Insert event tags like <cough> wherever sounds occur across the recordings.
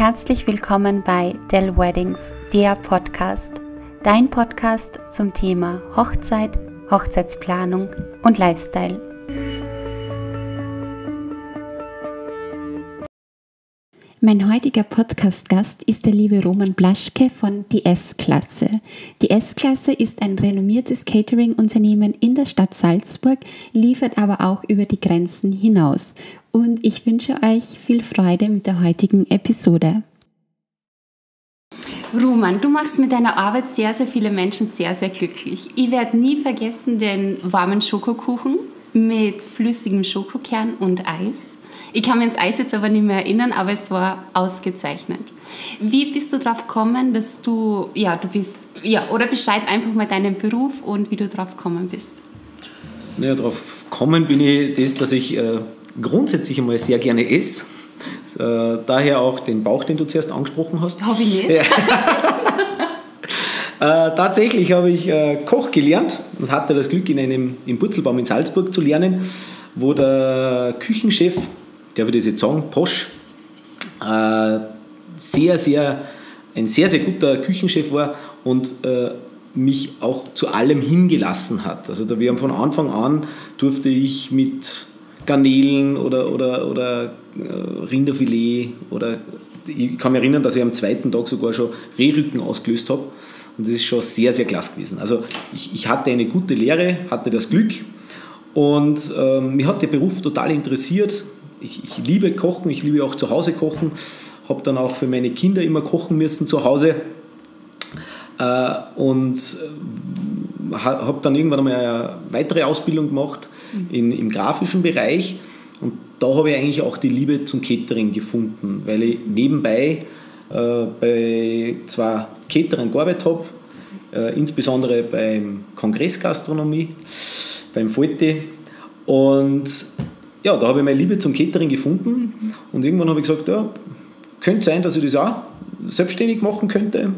Herzlich willkommen bei Dell Weddings, der Podcast. Dein Podcast zum Thema Hochzeit, Hochzeitsplanung und Lifestyle. Mein heutiger Podcast-Gast ist der liebe Roman Blaschke von Die S-Klasse. Die S-Klasse ist ein renommiertes Catering-Unternehmen in der Stadt Salzburg, liefert aber auch über die Grenzen hinaus. Und ich wünsche euch viel Freude mit der heutigen Episode. Roman, du machst mit deiner Arbeit sehr, sehr viele Menschen sehr, sehr glücklich. Ich werde nie vergessen den warmen Schokokuchen mit flüssigem Schokokern und Eis. Ich kann mich ins Eis jetzt aber nicht mehr erinnern, aber es war ausgezeichnet. Wie bist du darauf gekommen, dass du, ja, du bist, ja, oder beschreib einfach mal deinen Beruf und wie du drauf gekommen bist. Naja, drauf gekommen bin ich das, dass ich äh, grundsätzlich einmal sehr gerne esse. Äh, daher auch den Bauch, den du zuerst angesprochen hast. Habe ich nicht. Ja. <laughs> Äh, tatsächlich habe ich äh, Koch gelernt und hatte das Glück, in einem im Purzelbaum in Salzburg zu lernen, wo der Küchenchef darf ich das jetzt sagen, Posch, äh, sehr, sehr, ein sehr, sehr guter Küchenchef war und äh, mich auch zu allem hingelassen hat. Also da wir haben von Anfang an durfte ich mit Garnelen oder, oder, oder äh, Rinderfilet oder ich kann mich erinnern, dass ich am zweiten Tag sogar schon Rehrücken ausgelöst habe. Und das ist schon sehr, sehr klasse gewesen. Also ich, ich hatte eine gute Lehre, hatte das Glück und ähm, mich hat der Beruf total interessiert ich, ich liebe Kochen, ich liebe auch zu Hause kochen, habe dann auch für meine Kinder immer kochen müssen zu Hause äh, und äh, habe dann irgendwann einmal eine weitere Ausbildung gemacht in, im grafischen Bereich. Und da habe ich eigentlich auch die Liebe zum Catering gefunden, weil ich nebenbei äh, bei zwei Caterern gearbeitet habe, äh, insbesondere beim Kongressgastronomie, beim Falte und ja, da habe ich meine Liebe zum Catering gefunden. Und irgendwann habe ich gesagt, ja, könnte sein, dass ich das auch selbstständig machen könnte.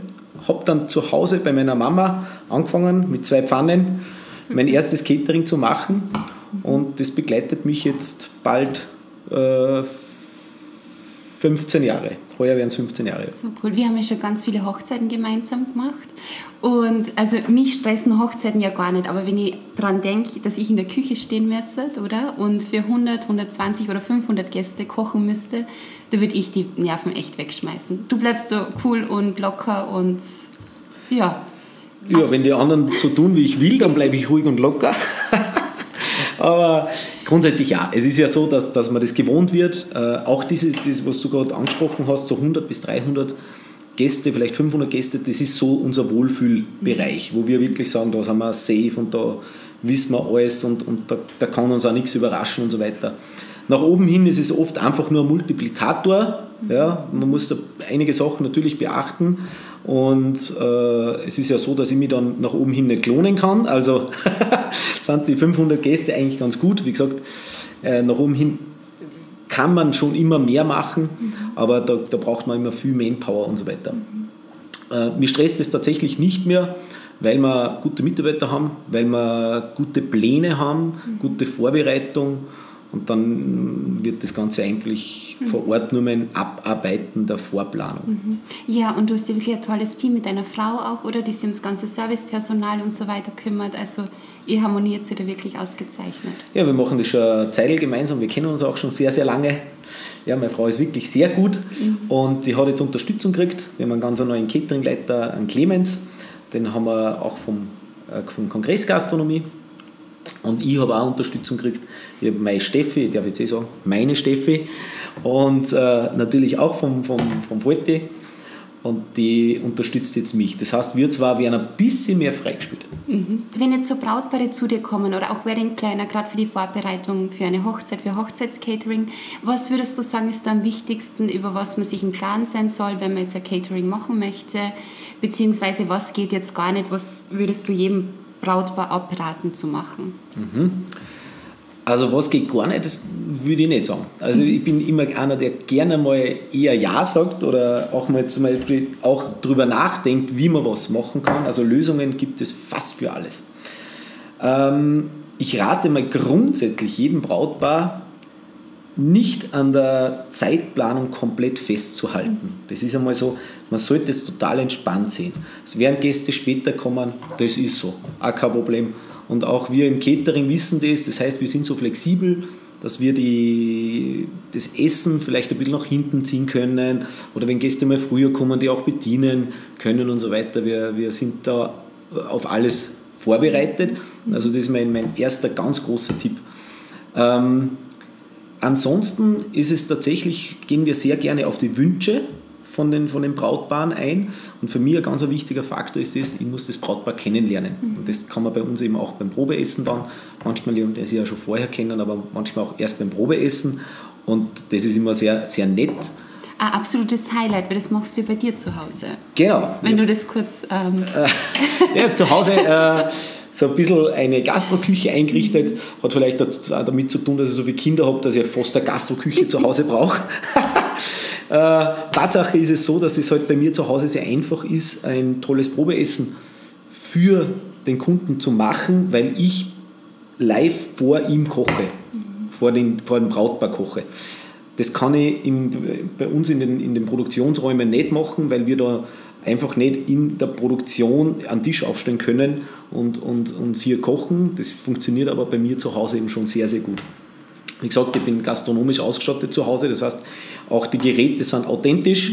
Habe dann zu Hause bei meiner Mama angefangen mit zwei Pfannen mein erstes Catering zu machen. Und das begleitet mich jetzt bald äh, 15 Jahre. Heuer werden es 15 Jahre. So cool. Wir haben ja schon ganz viele Hochzeiten gemeinsam gemacht. Und also mich stressen Hochzeiten ja gar nicht. Aber wenn ich daran denke, dass ich in der Küche stehen müsste, oder? Und für 100, 120 oder 500 Gäste kochen müsste, da würde ich die Nerven echt wegschmeißen. Du bleibst so cool und locker und ja. Ja, wenn die anderen so tun, wie ich will, dann bleibe ich ruhig und locker. <laughs> Aber grundsätzlich ja. Es ist ja so, dass, dass man das gewohnt wird. Äh, auch dieses, das, was du gerade angesprochen hast, so 100 bis 300 Gäste, vielleicht 500 Gäste, das ist so unser Wohlfühlbereich, wo wir wirklich sagen, da sind wir safe und da wissen wir alles und, und da, da kann uns auch nichts überraschen und so weiter. Nach oben hin ist es oft einfach nur ein Multiplikator. Ja, man muss da einige Sachen natürlich beachten. Und äh, es ist ja so, dass ich mich dann nach oben hin nicht klonen kann. Also <laughs> sind die 500 Gäste eigentlich ganz gut. Wie gesagt, äh, nach oben hin kann man schon immer mehr machen, mhm. aber da, da, braucht man immer viel Manpower und so weiter. Mhm. Äh, mich stresst es tatsächlich nicht mehr, weil wir gute Mitarbeiter haben, weil wir gute Pläne haben, mhm. gute Vorbereitung und dann wird das Ganze eigentlich mhm. vor Ort nur ein Abarbeiten der Vorplanung. Mhm. Ja, und du hast ja wirklich ein tolles Team mit deiner Frau auch, oder? Die sich ums ganze Servicepersonal und so weiter kümmert. Also ihr harmoniert sie da wirklich ausgezeichnet. Ja, wir machen das schon eine Zeit gemeinsam. Wir kennen uns auch schon sehr, sehr lange. Ja, meine Frau ist wirklich sehr gut mhm. und die hat jetzt Unterstützung gekriegt. Wir haben einen ganz neuen Cateringleiter, einen Clemens. Den haben wir auch vom, äh, vom Kongress Gastronomie und ich habe auch Unterstützung gekriegt. Ich habe meine Steffi, ich darf jetzt eh sagen, meine Steffi. Und äh, natürlich auch vom, vom, vom Volte. Und die unterstützt jetzt mich. Das heißt, wir zwar werden ein bisschen mehr freigespielt. Mhm. Wenn jetzt so Brautpaare zu dir kommen oder auch Wedding Planner, gerade für die Vorbereitung für eine Hochzeit, für Hochzeitscatering, was würdest du sagen, ist da am wichtigsten, über was man sich im Klaren sein soll, wenn man jetzt ein Catering machen möchte? Beziehungsweise was geht jetzt gar nicht? Was würdest du jedem Brautpaar abraten zu machen? Mhm. Also was geht gar nicht, würde ich nicht sagen. Also mhm. ich bin immer einer, der gerne mal eher Ja sagt oder auch mal zum Beispiel auch darüber nachdenkt, wie man was machen kann. Also Lösungen gibt es fast für alles. Ähm, ich rate mal grundsätzlich jedem Brautpaar, nicht an der Zeitplanung komplett festzuhalten. Das ist einmal so, man sollte es total entspannt sehen. Es werden Gäste später kommen, das ist so, auch kein Problem. Und auch wir im Catering wissen das, das heißt, wir sind so flexibel, dass wir die, das Essen vielleicht ein bisschen nach hinten ziehen können oder wenn Gäste mal früher kommen, die auch bedienen können und so weiter. Wir, wir sind da auf alles vorbereitet. Also das ist mein, mein erster ganz großer Tipp. Ähm, ansonsten ist es tatsächlich, gehen wir sehr gerne auf die Wünsche von den, von den Brautpaaren ein. Und für mich ein ganz wichtiger Faktor ist das, ich muss das Brautpaar kennenlernen. Mhm. Und das kann man bei uns eben auch beim Probeessen dann. Manchmal lernt man sie ja schon vorher kennen, aber manchmal auch erst beim Probeessen. Und das ist immer sehr, sehr nett. Ein absolutes Highlight, weil das machst du bei dir zu Hause. Genau. Wenn du das kurz. Ähm äh, ja, zu Hause. Äh, <laughs> so ein bisschen eine Gastroküche eingerichtet. Hat vielleicht damit zu tun, dass ich so viele Kinder habe, dass ich fast eine Gastroküche zu Hause brauche. <laughs> Äh, Tatsache ist es so, dass es halt bei mir zu Hause sehr einfach ist, ein tolles Probeessen für den Kunden zu machen, weil ich live vor ihm koche, vor, den, vor dem Brautpaar koche. Das kann ich im, bei uns in den, in den Produktionsräumen nicht machen, weil wir da einfach nicht in der Produktion an Tisch aufstellen können und, und, und hier kochen. Das funktioniert aber bei mir zu Hause eben schon sehr, sehr gut. Wie gesagt, ich bin gastronomisch ausgestattet zu Hause, das heißt, auch die Geräte sind authentisch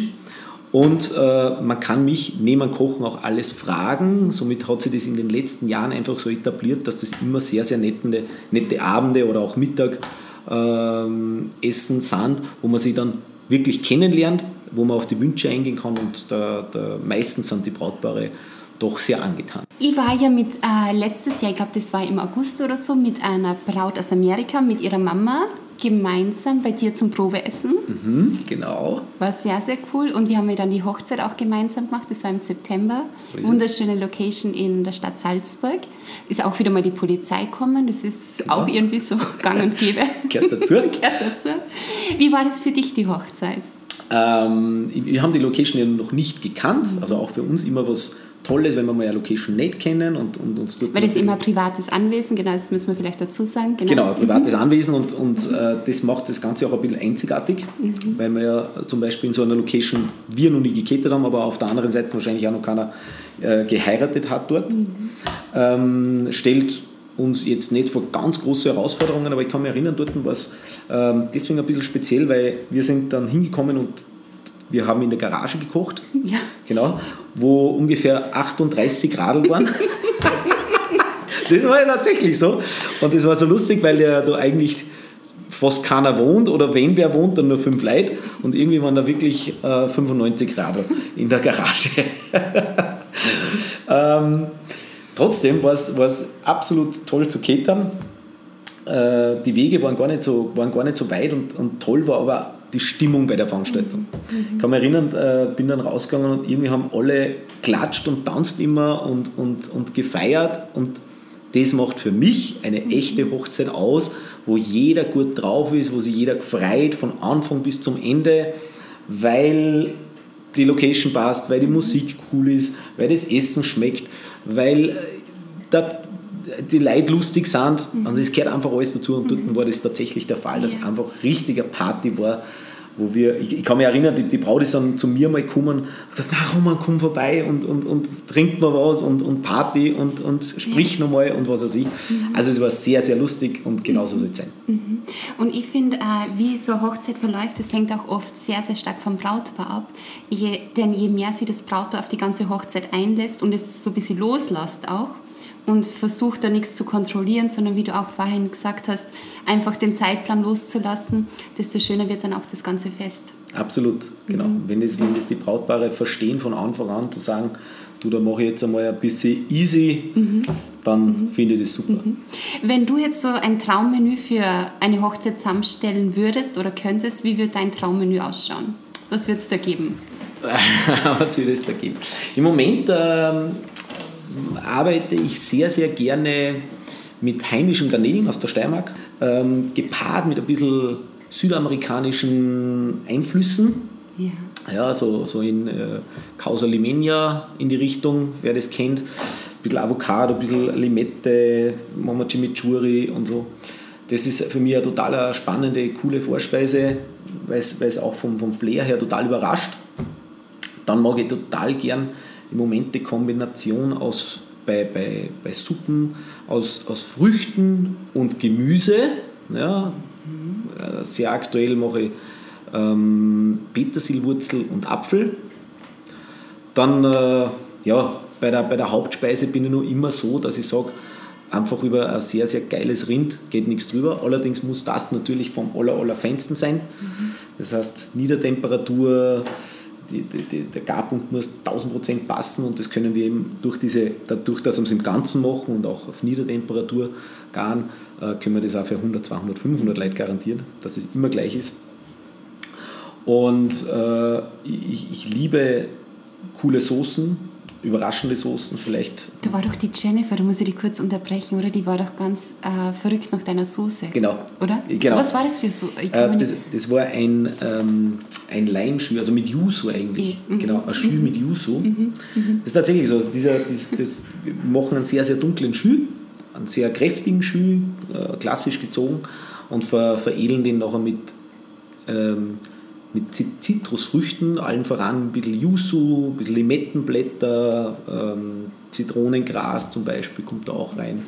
und äh, man kann mich neben Kochen auch alles fragen. Somit hat sich das in den letzten Jahren einfach so etabliert, dass das immer sehr, sehr nette, nette Abende oder auch Mittagessen äh, sind, wo man sich dann wirklich kennenlernt, wo man auf die Wünsche eingehen kann und da, da meistens sind die Brautpaare doch sehr angetan. Ich war ja mit äh, letztes Jahr, ich glaube, das war im August oder so, mit einer Braut aus Amerika, mit ihrer Mama gemeinsam bei dir zum Probeessen. Mhm, genau. War sehr, sehr cool. Und wir haben ja dann die Hochzeit auch gemeinsam gemacht. Das war im September. So Wunderschöne es. Location in der Stadt Salzburg. Ist auch wieder mal die Polizei gekommen. Das ist ja. auch irgendwie so gang und gäbe. Gehört dazu. <laughs> Gehört dazu. Wie war das für dich, die Hochzeit? Ähm, wir haben die Location ja noch nicht gekannt. Also auch für uns immer was Tolles, wenn wir mal eine Location nicht kennen und, und uns dort. Weil das immer ein privates Anwesen, genau, das müssen wir vielleicht dazu sagen. Genau, genau ein privates mhm. Anwesen und, und äh, das macht das Ganze auch ein bisschen einzigartig, mhm. weil wir ja zum Beispiel in so einer Location wir noch nie gekettet haben, aber auf der anderen Seite wahrscheinlich auch noch keiner äh, geheiratet hat dort. Mhm. Ähm, stellt uns jetzt nicht vor ganz große Herausforderungen, aber ich kann mich erinnern, dort war es ähm, deswegen ein bisschen speziell, weil wir sind dann hingekommen und wir haben in der Garage gekocht, ja. genau, wo ungefähr 38 Radl waren. <laughs> das war ja tatsächlich so. Und das war so lustig, weil ja da eigentlich fast keiner wohnt oder wenn wer wohnt, dann nur fünf Leute und irgendwie waren da wirklich äh, 95 Radl in der Garage. <laughs> ähm, trotzdem war es absolut toll zu ketern. Äh, die Wege waren gar nicht so, waren gar nicht so weit und, und toll war aber die Stimmung bei der Veranstaltung. Mhm. Ich kann mich erinnern, äh, bin dann rausgegangen und irgendwie haben alle klatscht und tanzt immer und, und, und gefeiert und das macht für mich eine mhm. echte Hochzeit aus, wo jeder gut drauf ist, wo sich jeder freut von Anfang bis zum Ende, weil die Location passt, weil die Musik cool ist, weil das Essen schmeckt, weil äh, da die Leute lustig sind. Also es gehört einfach alles dazu und dort war das tatsächlich der Fall, dass einfach richtiger Party war. Wo wir, ich, ich kann mich erinnern, die, die Braut ist dann zu mir mal gekommen und gesagt, na Roman, komm vorbei und, und, und trinkt mal was und, und Party und, und sprich ja. nochmal und was weiß ich. Mhm. Also es war sehr, sehr lustig und genauso soll es sein. Mhm. Und ich finde, äh, wie so eine Hochzeit verläuft, das hängt auch oft sehr, sehr stark vom Brautpaar ab. Je, denn je mehr sich das Brautpaar auf die ganze Hochzeit einlässt und es so ein bisschen loslässt auch, und versucht da nichts zu kontrollieren, sondern wie du auch vorhin gesagt hast, einfach den Zeitplan loszulassen, desto schöner wird dann auch das ganze Fest. Absolut, genau. Mhm. Wenn, das, wenn das die Brautpaare verstehen von Anfang an, zu sagen, du, da mache ich jetzt einmal ein bisschen easy, mhm. dann mhm. finde ich das super. Mhm. Wenn du jetzt so ein Traummenü für eine Hochzeit zusammenstellen würdest oder könntest, wie würde dein Traummenü ausschauen? Was wird es da geben? <laughs> Was würde es da geben? Im Moment ähm, arbeite ich sehr, sehr gerne mit heimischen Garnelen aus der Steiermark, ähm, gepaart mit ein bisschen südamerikanischen Einflüssen. Ja. Ja, so, so in äh, Causa Limenia in die Richtung, wer das kennt. Ein bisschen Avocado, ein bisschen Limette, Mama Chimichurri und so. das ist für mich eine total spannende, coole Vorspeise, weil es auch vom, vom Flair her total überrascht. Dann mag ich total gern im Moment die Kombination aus, bei, bei, bei Suppen aus, aus Früchten und Gemüse. Ja, mhm. Sehr aktuell mache ich ähm, Petersilwurzel und Apfel. Dann äh, ja, bei, der, bei der Hauptspeise bin ich nur immer so, dass ich sage, einfach über ein sehr, sehr geiles Rind geht nichts drüber. Allerdings muss das natürlich vom aller, aller Feinsten sein. Mhm. Das heißt, Niedertemperatur, die, die, der Garpunkt muss 1000% passen und das können wir eben durch diese, dadurch, dass wir es im Ganzen machen und auch auf Niedertemperatur garen, äh, können wir das auch für 100, 200, 500 Leute garantieren, dass das immer gleich ist. Und äh, ich, ich liebe coole Soßen, überraschende Soßen vielleicht. Da war doch die Jennifer, da muss ich dich kurz unterbrechen, oder? Die war doch ganz äh, verrückt nach deiner Soße. Genau. Oder? Genau. Was war das für so? Äh, das, das, war ein, ähm, ein Leimschü, also mit Yuzu eigentlich. Mhm. Genau, ein Schü mhm. mit Yuzu. Mhm. mhm. Das ist tatsächlich so. Also dieser, das, das, wir machen einen sehr, sehr dunklen Schü, einen sehr kräftigen Schü, äh, klassisch gezogen und ver, veredeln den nachher mit ähm, mit Zitrusfrüchten, allen voran ein bisschen Yuzu, ein bisschen Limettenblätter, ähm, Zitronengras zum Beispiel kommt da auch rein.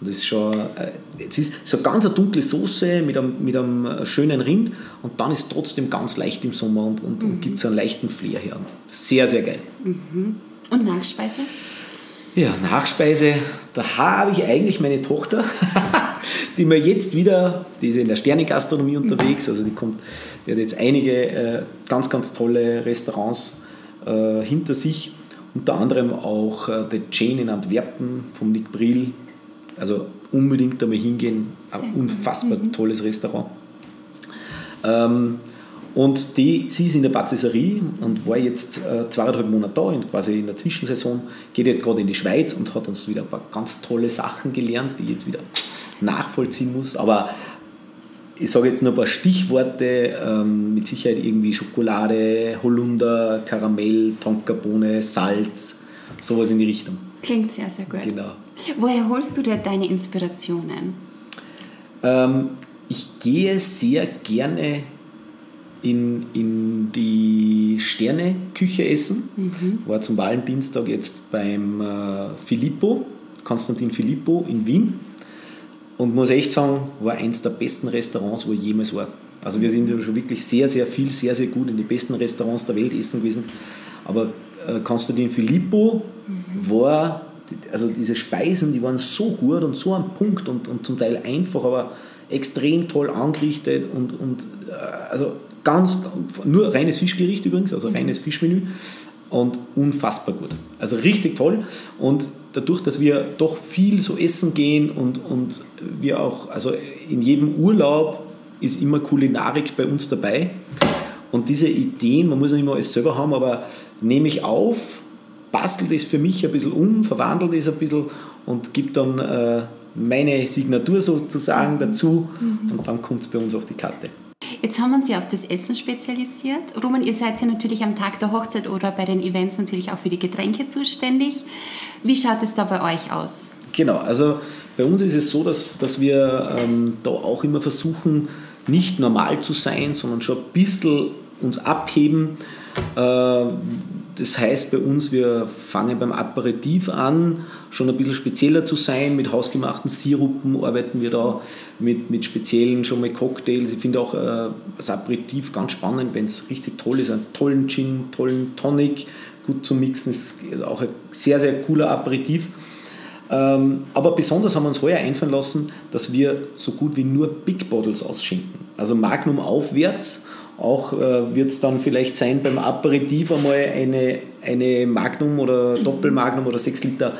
Und das ist schon, äh, es ist so ganz eine dunkle Soße mit einem, mit einem schönen Rind und dann ist es trotzdem ganz leicht im Sommer und, und, mhm. und gibt so einen leichten Flair her. Sehr, sehr geil. Mhm. Und Nachspeise? Ja, Nachspeise, da habe ich eigentlich meine Tochter, <laughs> die mir jetzt wieder, die ist in der Sternegastronomie unterwegs, also die kommt die hat jetzt einige äh, ganz, ganz tolle Restaurants äh, hinter sich. Unter anderem auch äh, The Chain in Antwerpen vom Nick Brill. Also unbedingt einmal hingehen. Ein unfassbar mhm. tolles Restaurant. Ähm, und die, sie ist in der Patisserie und war jetzt äh, zweieinhalb Monate da, in, quasi in der Zwischensaison, geht jetzt gerade in die Schweiz und hat uns wieder ein paar ganz tolle Sachen gelernt, die jetzt wieder nachvollziehen muss. Aber ich sage jetzt nur ein paar Stichworte, ähm, mit Sicherheit irgendwie Schokolade, Holunder, Karamell, Tonkabohne, Salz, sowas in die Richtung. Klingt sehr, sehr gut. Genau. Woher holst du dir deine Inspirationen? Ähm, ich gehe sehr gerne in, in die Sterneküche essen. Mhm. War zum Valentinstag jetzt beim äh, Filippo, Konstantin Filippo in Wien und muss echt sagen, war eins der besten Restaurants, wo ich jemals war. Also wir sind ja schon wirklich sehr, sehr viel, sehr, sehr gut in die besten Restaurants der Welt essen gewesen. Aber äh, Konstantin Filippo mhm. war, also diese Speisen, die waren so gut und so am Punkt und, und zum Teil einfach, aber extrem toll angerichtet und, und äh, also ganz, nur reines Fischgericht übrigens, also reines Fischmenü und unfassbar gut. Also richtig toll und dadurch, dass wir doch viel so essen gehen und, und wir auch, also in jedem Urlaub ist immer Kulinarik bei uns dabei. Und diese Ideen, man muss nicht immer alles selber haben, aber nehme ich auf, bastelt es für mich ein bisschen um, verwandelt es ein bisschen und gibt dann äh, meine Signatur sozusagen dazu mhm. und dann kommt es bei uns auf die Karte. Jetzt haben wir uns ja auf das Essen spezialisiert. Roman, ihr seid ja natürlich am Tag der Hochzeit oder bei den Events natürlich auch für die Getränke zuständig. Wie schaut es da bei euch aus? Genau, also bei uns ist es so, dass, dass wir ähm, da auch immer versuchen, nicht normal zu sein, sondern schon ein bisschen uns abheben. Äh, das heißt bei uns, wir fangen beim Aperitif an, schon ein bisschen spezieller zu sein. Mit hausgemachten Sirupen arbeiten wir da, mit, mit speziellen schon mal Cocktails. Ich finde auch äh, das Aperitif ganz spannend, wenn es richtig toll ist. Einen tollen Gin, tollen Tonic, gut zu mixen. Ist auch ein sehr, sehr cooler Aperitif. Ähm, aber besonders haben wir uns heuer einfallen lassen, dass wir so gut wie nur Big Bottles ausschenken. Also Magnum aufwärts auch äh, wird es dann vielleicht sein beim Aperitif einmal eine, eine Magnum oder Doppelmagnum oder 6 Liter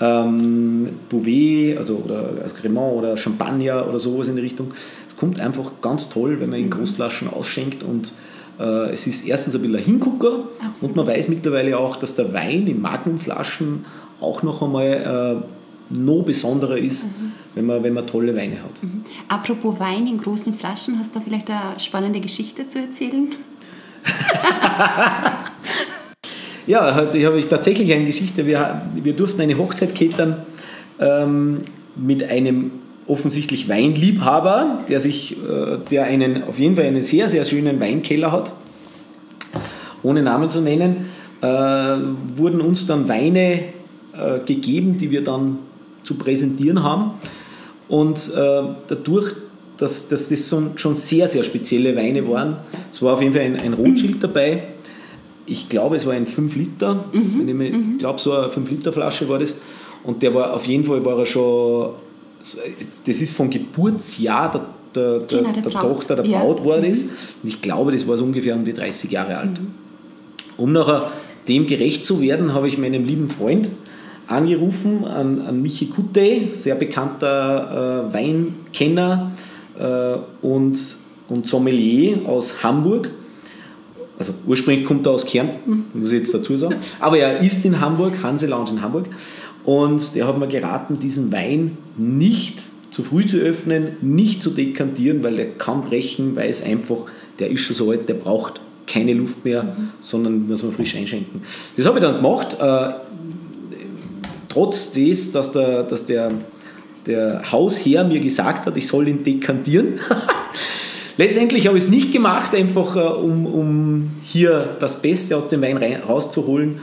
ähm, Bouvet, also oder als Cremant oder Champagner oder sowas in die Richtung. Es kommt einfach ganz toll, wenn man in Großflaschen ausschenkt und äh, es ist erstens ein bisschen ein Hingucker Absolut. und man weiß mittlerweile auch, dass der Wein in Magnumflaschen auch noch einmal äh, noch besonderer ist, mhm. wenn, man, wenn man tolle Weine hat. Mhm. Apropos Wein in großen Flaschen, hast du vielleicht eine spannende Geschichte zu erzählen? <laughs> <laughs> ja, heute habe ich tatsächlich eine Geschichte. Wir, wir durften eine Hochzeit catern ähm, mit einem offensichtlich Weinliebhaber, der sich, äh, der einen auf jeden Fall einen sehr, sehr schönen Weinkeller hat, ohne Namen zu nennen, äh, wurden uns dann Weine äh, gegeben, die wir dann zu präsentieren haben. Und äh, dadurch, dass, dass das schon sehr, sehr spezielle Weine waren, es war auf jeden Fall ein, ein Rotschild dabei. Ich glaube, es war ein 5 Liter, mhm. ich mhm. glaube, so eine 5 Liter Flasche war das. Und der war auf jeden Fall war er schon, das ist vom Geburtsjahr der, der, genau, der, der Tochter, der Braut ja. war das. Mhm. Und ich glaube, das war so ungefähr um die 30 Jahre alt. Mhm. Um nachher dem gerecht zu werden, habe ich meinem lieben Freund angerufen, an, an Michi Kutte, sehr bekannter äh, Weinkenner äh, und, und Sommelier aus Hamburg. Also ursprünglich kommt er aus Kärnten, muss ich jetzt dazu sagen. <laughs> Aber er ist in Hamburg, Hanse Lounge in Hamburg. Und der hat mir geraten, diesen Wein nicht zu früh zu öffnen, nicht zu dekantieren, weil der kann brechen, weil es einfach, der ist schon so alt, der braucht keine Luft mehr, mhm. sondern muss man frisch einschenken. Das habe ich dann gemacht, äh, trotz des, dass der, dass der, der Hausherr mir gesagt hat, ich soll ihn dekantieren. <laughs> Letztendlich habe ich es nicht gemacht, einfach äh, um, um hier das Beste aus dem Wein rauszuholen.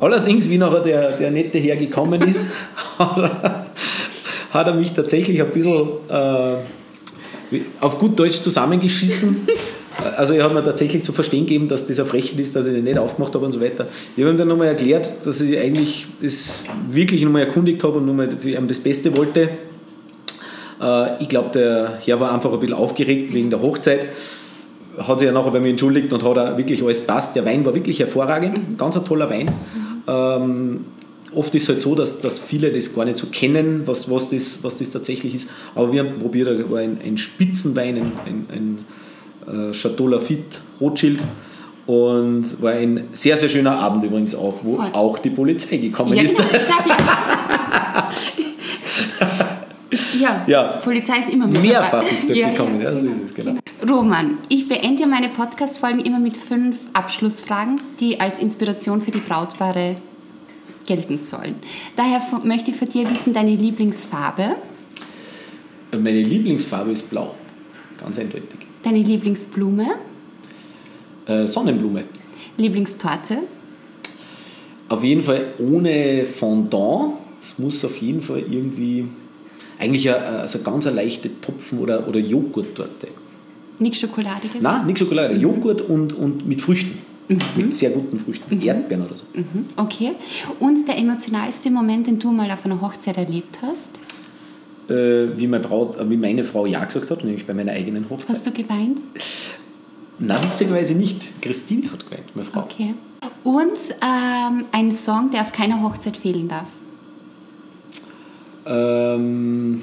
Allerdings, wie nachher der, der nette Herr gekommen ist, <laughs> hat er mich tatsächlich ein bisschen äh, auf gut Deutsch zusammengeschissen. Also er hat mir tatsächlich zu verstehen gegeben, dass dieser Frechheit ist, dass ich den nicht aufgemacht habe und so weiter. Ich habe ihm dann nochmal erklärt, dass ich eigentlich das wirklich nochmal erkundigt habe und nochmal das Beste wollte. Äh, ich glaube, der Herr war einfach ein bisschen aufgeregt wegen der Hochzeit. Hat sich ja nachher bei mir entschuldigt und hat auch wirklich alles passt. Der Wein war wirklich hervorragend, ganz ein toller Wein. Ähm, oft ist es halt so, dass, dass viele das gar nicht so kennen, was, was, das, was das tatsächlich ist. Aber wir haben probiert, da war ein, ein Spitzenwein, ein, ein, ein äh, Chateau Lafitte Rothschild. Und war ein sehr, sehr schöner Abend übrigens auch, wo Voll. auch die Polizei gekommen ja, ist. Genau, <laughs> ja, ja, Polizei ist immer mit Mehrfach ist dort ja, gekommen, ja, so ist es, genau. Roman, ich beende meine Podcast-Folgen immer mit fünf Abschlussfragen, die als Inspiration für die Brautpaare gelten sollen. Daher möchte ich von dir wissen, deine Lieblingsfarbe? Meine Lieblingsfarbe ist blau, ganz eindeutig. Deine Lieblingsblume? Äh, Sonnenblume. Lieblingstorte? Auf jeden Fall ohne Fondant. Es muss auf jeden Fall irgendwie, eigentlich eine, also ganz eine leichte Topfen- oder, oder Joghurttorte. Nichts Schokoladiges? Nein, nichts Schokolade. Mhm. Joghurt und, und mit Früchten. Mhm. Mit sehr guten Früchten. Mhm. Erdbeeren oder so. Mhm. Okay. Und der emotionalste Moment, den du mal auf einer Hochzeit erlebt hast? Äh, wie, meine Braut, äh, wie meine Frau Ja gesagt hat, nämlich bei meiner eigenen Hochzeit. Hast du geweint? Nein, witzigerweise nicht. Christine hat geweint, meine Frau. Okay. Und ähm, ein Song, der auf keiner Hochzeit fehlen darf? Ähm.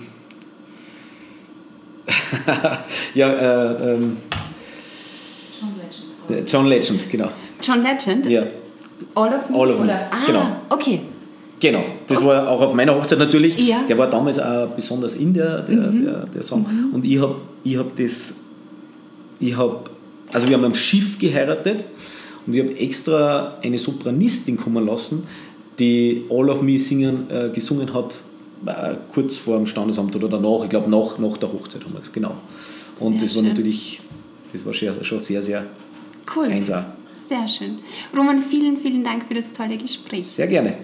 <laughs> ja, äh, ähm. John Legend. John Legend, genau. John Legend? Ja. All of Me? All of Me. Oder? Ah, genau. okay. Genau, das okay. war auch auf meiner Hochzeit natürlich. Ja. Der war damals auch besonders in der, der, mhm. der, der Song. Mhm. Und ich habe ich hab das, ich habe, also wir haben am Schiff geheiratet und ich habe extra eine Sopranistin kommen lassen, die All of Me singen, äh, gesungen hat, äh, kurz vor dem Standesamt oder danach, ich glaube nach, nach der Hochzeit haben wir es, genau. Und sehr das schön. war natürlich, das war schon sehr, sehr cool. einsam. Sehr schön. Roman, vielen, vielen Dank für das tolle Gespräch. Sehr gerne.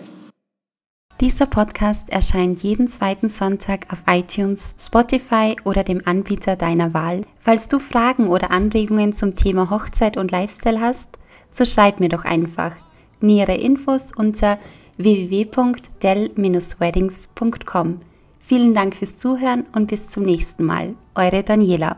Dieser Podcast erscheint jeden zweiten Sonntag auf iTunes, Spotify oder dem Anbieter deiner Wahl. Falls du Fragen oder Anregungen zum Thema Hochzeit und Lifestyle hast, so schreib mir doch einfach. Nähere Infos unter www.del-weddings.com. Vielen Dank fürs Zuhören und bis zum nächsten Mal. Eure Daniela.